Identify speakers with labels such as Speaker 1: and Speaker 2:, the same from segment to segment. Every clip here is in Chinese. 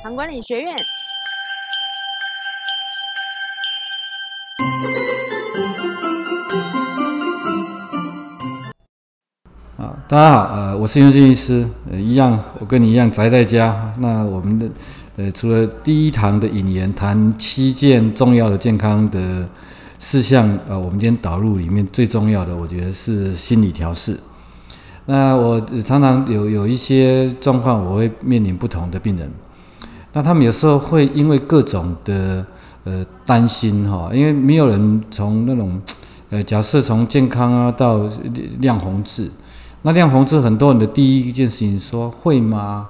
Speaker 1: 唐管理学院。
Speaker 2: 啊，大家好，呃，我是袁俊医师，呃，一样，我跟你一样宅在家。那我们的，呃，除了第一堂的引言谈七件重要的健康的事项，呃，我们今天导入里面最重要的，我觉得是心理调试。那我常常有有一些状况，我会面临不同的病人，那他们有时候会因为各种的呃担心哈，因为没有人从那种呃假设从健康啊到亮红字。那亮红字，很多人的第一件事情说会吗？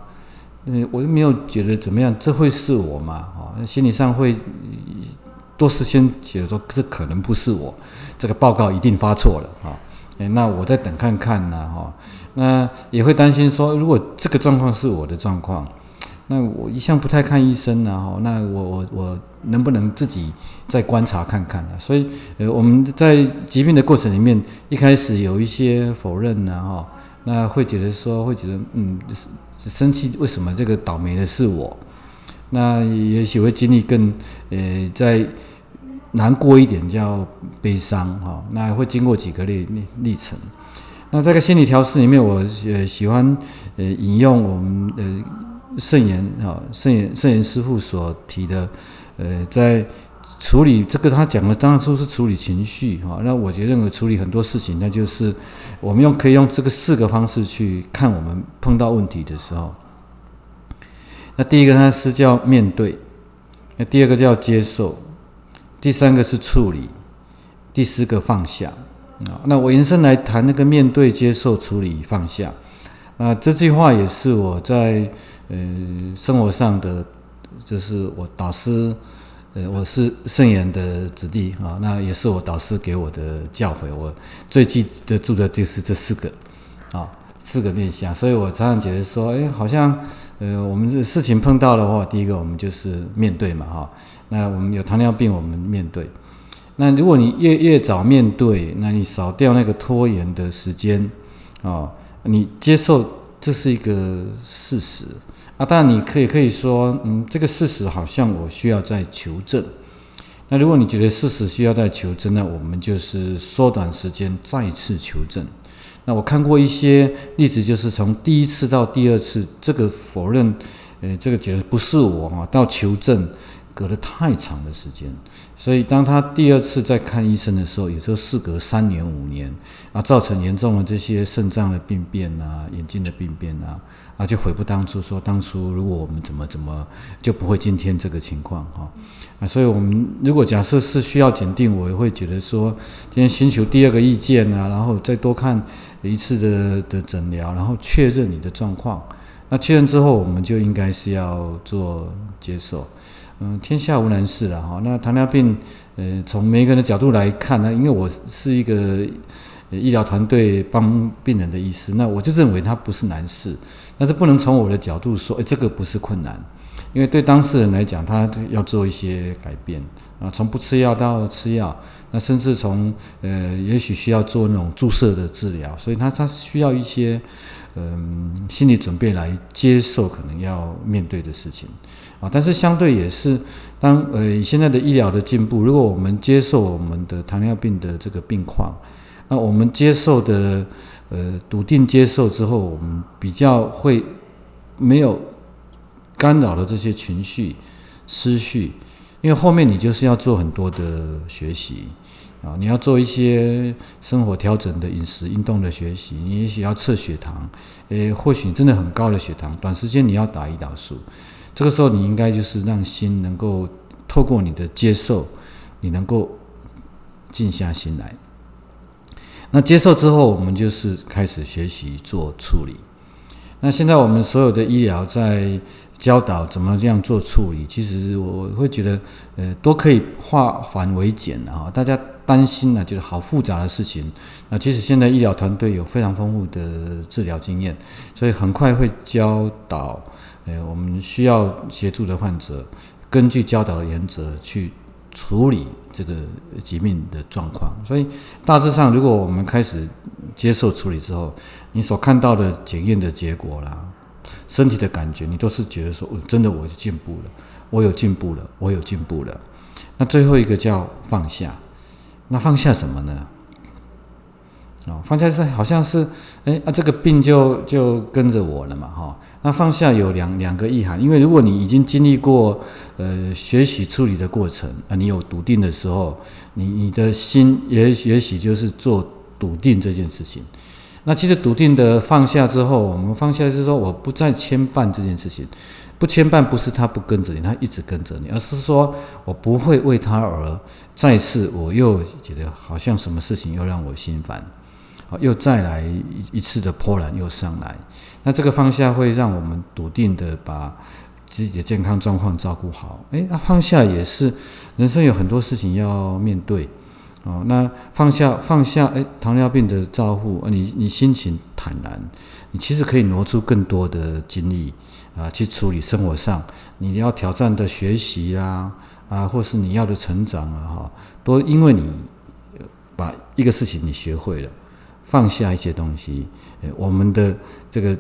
Speaker 2: 嗯，我又没有觉得怎么样，这会是我吗？哦，心理上会多事先觉得说这可能不是我，这个报告一定发错了啊！哎，那我再等看看呢，哈。那也会担心说，如果这个状况是我的状况，那我一向不太看医生呢，哈。那我我我能不能自己再观察看看呢？所以，呃，我们在疾病的过程里面，一开始有一些否认呢，哈。那会觉得说，会觉得嗯，生气，为什么这个倒霉的是我？那也许会经历更呃，在难过一点叫悲伤哈。那会经过几个历历历程。那这个心理调试里面，我呃喜欢呃引用我们呃圣言啊圣言圣言师傅所提的呃在。处理这个，他讲的当初是处理情绪哈。那我觉得，认为处理很多事情，那就是我们用可以用这个四个方式去看我们碰到问题的时候。那第一个呢是叫面对，那第二个叫接受，第三个是处理，第四个放下啊。那我延伸来谈那个面对、接受、处理、放下。那这句话也是我在呃生活上的，就是我导师。呃，我是圣严的子弟啊，那也是我导师给我的教诲。我最记得住的就是这四个啊，四个面相。所以我常常觉得说，哎，好像呃，我们这事情碰到的话，第一个我们就是面对嘛，哈。那我们有糖尿病，我们面对。那如果你越越早面对，那你少掉那个拖延的时间啊，你接受这是一个事实。啊，当然你可以可以说，嗯，这个事实好像我需要再求证。那如果你觉得事实需要再求证，那我们就是缩短时间再次求证。那我看过一些例子，就是从第一次到第二次，这个否认，呃，这个觉得不是我啊，到求证。隔了太长的时间，所以当他第二次再看医生的时候，有时候事隔三年五年，啊，造成严重的这些肾脏的病变啊，眼睛的病变啊，啊，就悔不当初，说当初如果我们怎么怎么，就不会今天这个情况哈，啊，所以我们如果假设是需要检定，我也会觉得说，今天寻求第二个意见啊，然后再多看一次的的诊疗，然后确认你的状况，那确认之后，我们就应该是要做接受。嗯，天下无难事了哈。那糖尿病，呃，从每个人的角度来看呢，因为我是一个医疗团队帮病人的医师，那我就认为它不是难事。但是不能从我的角度说，哎，这个不是困难，因为对当事人来讲，他要做一些改变啊，从不吃药到吃药，那甚至从呃，也许需要做那种注射的治疗，所以他他需要一些。嗯，心理准备来接受可能要面对的事情啊，但是相对也是，当呃现在的医疗的进步，如果我们接受我们的糖尿病的这个病况，那我们接受的呃笃定接受之后，我们比较会没有干扰了这些情绪思绪，因为后面你就是要做很多的学习。啊，你要做一些生活调整的饮食、运动的学习，你也许要测血糖，诶，或许真的很高的血糖，短时间你要打胰岛素，这个时候你应该就是让心能够透过你的接受，你能够静下心来。那接受之后，我们就是开始学习做处理。那现在我们所有的医疗在教导怎么这样做处理，其实我会觉得，呃，都可以化繁为简啊，大家。担心呢，就是好复杂的事情。那其实现在医疗团队有非常丰富的治疗经验，所以很快会教导，呃，我们需要协助的患者，根据教导的原则去处理这个疾病的状况。所以大致上，如果我们开始接受处理之后，你所看到的检验的结果啦，身体的感觉，你都是觉得说，哦，真的我进步了，我有进步了，我有进步了。那最后一个叫放下，那放下什么呢？哦，放下是好像是，哎，啊，这个病就就跟着我了嘛，哈。那放下有两两个意涵，因为如果你已经经历过，呃，学习处理的过程啊，你有笃定的时候，你你的心也也许就是做笃定这件事情。那其实笃定的放下之后，我们放下是说我不再牵绊这件事情，不牵绊不是他不跟着你，他一直跟着你，而是说我不会为他而再次我又觉得好像什么事情又让我心烦。好，又再来一一次的波澜又上来，那这个放下会让我们笃定的把自己的健康状况照顾好。诶，那放下也是人生有很多事情要面对哦。那放下放下，诶，糖尿病的照顾，你你心情坦然，你其实可以挪出更多的精力啊，去处理生活上你要挑战的学习啊啊，或是你要的成长啊，哈，都因为你把一个事情你学会了。放下一些东西，我们的这个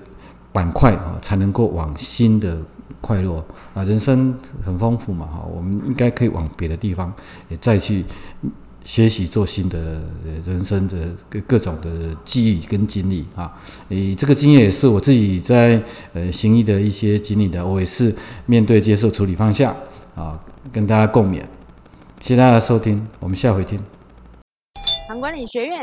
Speaker 2: 板块啊，才能够往新的快乐啊，人生很丰富嘛，哈，我们应该可以往别的地方也再去学习做新的人生的各各种的记忆跟经历啊，诶，这个经验也是我自己在呃行医的一些经历的，我也是面对接受处理方向啊，跟大家共勉，谢谢大家收听，我们下回听。
Speaker 1: 唐管理学院。